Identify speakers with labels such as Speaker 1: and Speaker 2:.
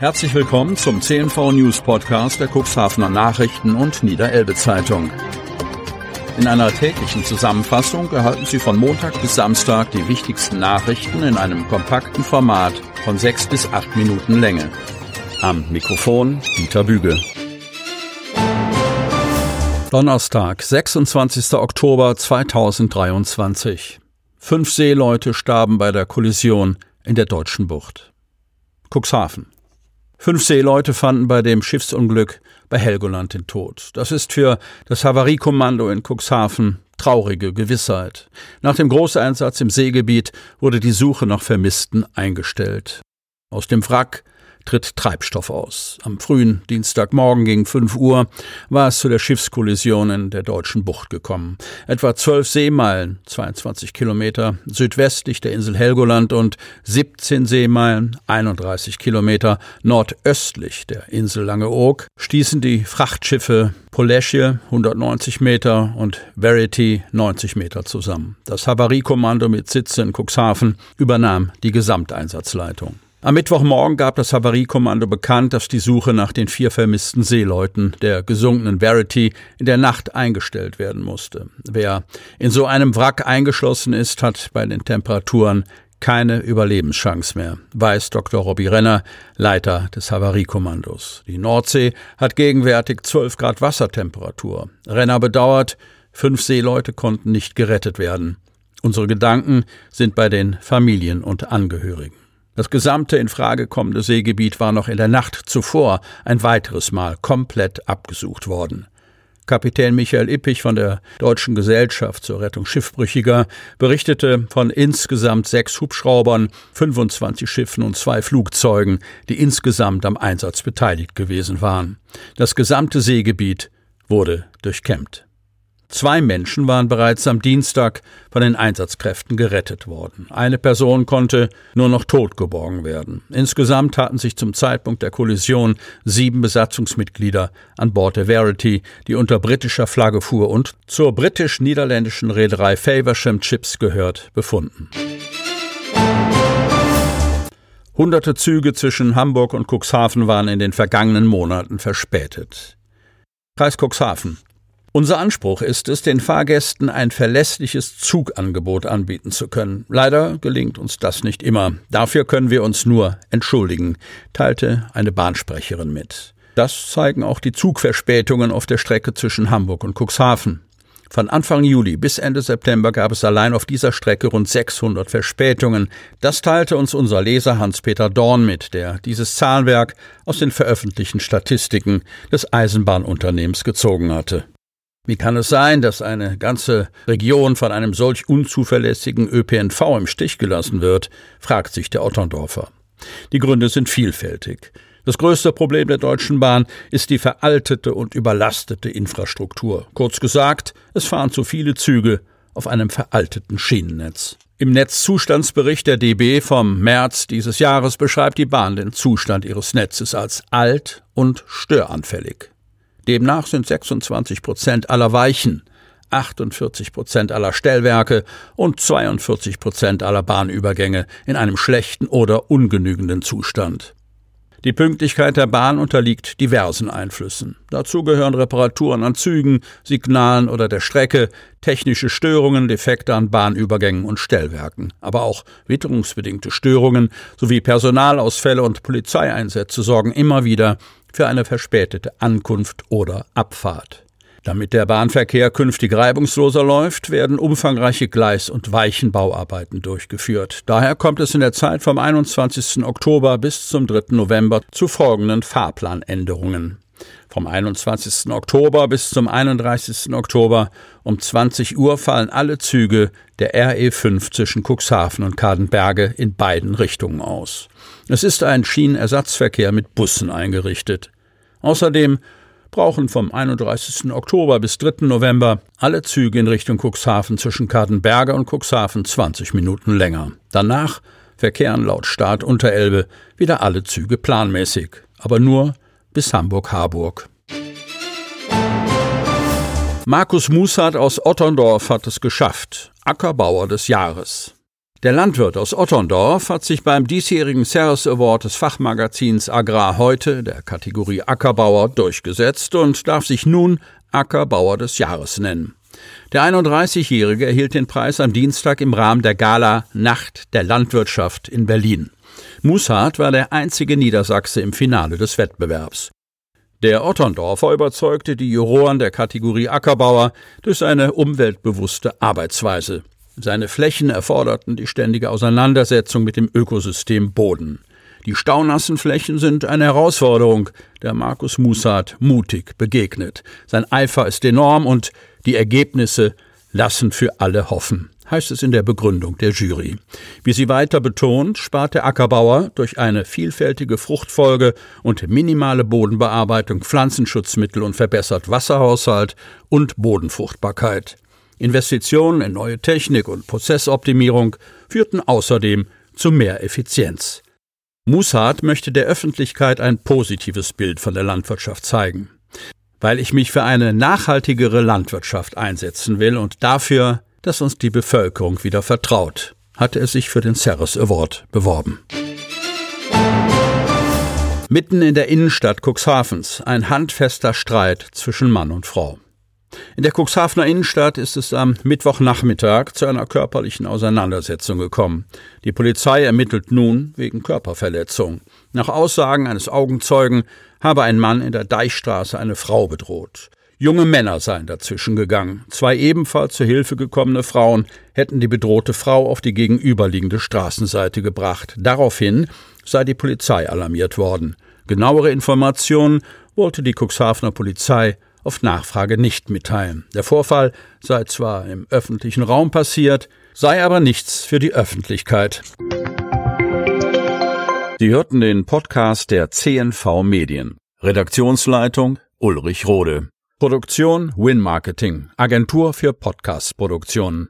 Speaker 1: Herzlich willkommen zum CNV News Podcast der Cuxhavener Nachrichten und Niederelbe Zeitung. In einer täglichen Zusammenfassung erhalten Sie von Montag bis Samstag die wichtigsten Nachrichten in einem kompakten Format von sechs bis acht Minuten Länge. Am Mikrofon Dieter Büge. Donnerstag, 26. Oktober 2023. Fünf Seeleute starben bei der Kollision in der Deutschen Bucht. Cuxhaven. Fünf Seeleute fanden bei dem Schiffsunglück bei Helgoland den Tod. Das ist für das Havariekommando in Cuxhaven traurige Gewissheit. Nach dem Großeinsatz im Seegebiet wurde die Suche nach Vermissten eingestellt. Aus dem Wrack tritt Treibstoff aus. Am frühen Dienstagmorgen gegen 5 Uhr war es zu der Schiffskollision in der deutschen Bucht gekommen. Etwa zwölf Seemeilen, 22 Kilometer südwestlich der Insel Helgoland und 17 Seemeilen, 31 Kilometer nordöstlich der Insel Langeoog, stießen die Frachtschiffe Polesje 190 Meter und Verity 90 Meter zusammen. Das Havariekommando mit Sitz in Cuxhaven übernahm die Gesamteinsatzleitung. Am Mittwochmorgen gab das Havariekommando bekannt, dass die Suche nach den vier vermissten Seeleuten der gesunkenen Verity in der Nacht eingestellt werden musste. Wer in so einem Wrack eingeschlossen ist, hat bei den Temperaturen keine Überlebenschance mehr, weiß Dr. Robbie Renner, Leiter des Havariekommandos. Die Nordsee hat gegenwärtig 12 Grad Wassertemperatur. Renner bedauert, fünf Seeleute konnten nicht gerettet werden. Unsere Gedanken sind bei den Familien und Angehörigen. Das gesamte in Frage kommende Seegebiet war noch in der Nacht zuvor ein weiteres Mal komplett abgesucht worden. Kapitän Michael Ippich von der Deutschen Gesellschaft zur Rettung Schiffbrüchiger berichtete von insgesamt sechs Hubschraubern, 25 Schiffen und zwei Flugzeugen, die insgesamt am Einsatz beteiligt gewesen waren. Das gesamte Seegebiet wurde durchkämmt. Zwei Menschen waren bereits am Dienstag von den Einsatzkräften gerettet worden. Eine Person konnte nur noch tot geborgen werden. Insgesamt hatten sich zum Zeitpunkt der Kollision sieben Besatzungsmitglieder an Bord der Verity, die unter britischer Flagge fuhr und zur britisch-niederländischen Reederei Faversham Chips gehört, befunden. Hunderte Züge zwischen Hamburg und Cuxhaven waren in den vergangenen Monaten verspätet. Kreis Cuxhaven unser Anspruch ist es, den Fahrgästen ein verlässliches Zugangebot anbieten zu können. Leider gelingt uns das nicht immer. Dafür können wir uns nur entschuldigen, teilte eine Bahnsprecherin mit. Das zeigen auch die Zugverspätungen auf der Strecke zwischen Hamburg und Cuxhaven. Von Anfang Juli bis Ende September gab es allein auf dieser Strecke rund 600 Verspätungen. Das teilte uns unser Leser Hans-Peter Dorn mit, der dieses Zahlwerk aus den veröffentlichten Statistiken des Eisenbahnunternehmens gezogen hatte. Wie kann es sein, dass eine ganze Region von einem solch unzuverlässigen ÖPNV im Stich gelassen wird, fragt sich der Otterndorfer. Die Gründe sind vielfältig. Das größte Problem der Deutschen Bahn ist die veraltete und überlastete Infrastruktur. Kurz gesagt, es fahren zu viele Züge auf einem veralteten Schienennetz. Im Netzzustandsbericht der DB vom März dieses Jahres beschreibt die Bahn den Zustand ihres Netzes als alt und störanfällig. Demnach sind 26 Prozent aller Weichen, 48 Prozent aller Stellwerke und 42 Prozent aller Bahnübergänge in einem schlechten oder ungenügenden Zustand. Die Pünktlichkeit der Bahn unterliegt diversen Einflüssen. Dazu gehören Reparaturen an Zügen, Signalen oder der Strecke, technische Störungen, Defekte an Bahnübergängen und Stellwerken, aber auch witterungsbedingte Störungen sowie Personalausfälle und Polizeieinsätze sorgen immer wieder für eine verspätete Ankunft oder Abfahrt. Damit der Bahnverkehr künftig reibungsloser läuft, werden umfangreiche Gleis- und Weichenbauarbeiten durchgeführt. Daher kommt es in der Zeit vom 21. Oktober bis zum 3. November zu folgenden Fahrplanänderungen. Vom 21. Oktober bis zum 31. Oktober um 20 Uhr fallen alle Züge der RE5 zwischen Cuxhaven und Kadenberge in beiden Richtungen aus. Es ist ein Schienenersatzverkehr mit Bussen eingerichtet. Außerdem brauchen vom 31. Oktober bis 3. November alle Züge in Richtung Cuxhaven zwischen Kadenberge und Cuxhaven 20 Minuten länger. Danach verkehren laut Start Unterelbe wieder alle Züge planmäßig, aber nur bis Hamburg-Harburg. Markus Musat aus Otterndorf hat es geschafft. Ackerbauer des Jahres. Der Landwirt aus Otterndorf hat sich beim diesjährigen Ceres Award des Fachmagazins Agrar heute der Kategorie Ackerbauer durchgesetzt und darf sich nun Ackerbauer des Jahres nennen. Der 31-Jährige erhielt den Preis am Dienstag im Rahmen der Gala Nacht der Landwirtschaft in Berlin. Mushardt war der einzige Niedersachse im Finale des Wettbewerbs. Der Otterndorfer überzeugte die Juroren der Kategorie Ackerbauer durch seine umweltbewusste Arbeitsweise. Seine Flächen erforderten die ständige Auseinandersetzung mit dem Ökosystem Boden. Die staunassen Flächen sind eine Herausforderung, der Markus Musat mutig begegnet. Sein Eifer ist enorm und die Ergebnisse lassen für alle hoffen, heißt es in der Begründung der Jury. Wie sie weiter betont, spart der Ackerbauer durch eine vielfältige Fruchtfolge und minimale Bodenbearbeitung Pflanzenschutzmittel und verbessert Wasserhaushalt und Bodenfruchtbarkeit. Investitionen in neue Technik und Prozessoptimierung führten außerdem zu mehr Effizienz. Mushardt möchte der Öffentlichkeit ein positives Bild von der Landwirtschaft zeigen. Weil ich mich für eine nachhaltigere Landwirtschaft einsetzen will und dafür, dass uns die Bevölkerung wieder vertraut, hatte er sich für den Ceres Award beworben. Mitten in der Innenstadt Cuxhavens ein handfester Streit zwischen Mann und Frau. In der Cuxhavener Innenstadt ist es am Mittwochnachmittag zu einer körperlichen Auseinandersetzung gekommen. Die Polizei ermittelt nun wegen Körperverletzung. Nach Aussagen eines Augenzeugen habe ein Mann in der Deichstraße eine Frau bedroht. Junge Männer seien dazwischen gegangen. Zwei ebenfalls zur Hilfe gekommene Frauen hätten die bedrohte Frau auf die gegenüberliegende Straßenseite gebracht. Daraufhin sei die Polizei alarmiert worden. Genauere Informationen wollte die Cuxhavener Polizei auf Nachfrage nicht mitteilen. Der Vorfall sei zwar im öffentlichen Raum passiert, sei aber nichts für die Öffentlichkeit. Sie hörten den Podcast der CNV Medien. Redaktionsleitung Ulrich Rode. Produktion Win Marketing, Agentur für Podcast-Produktionen.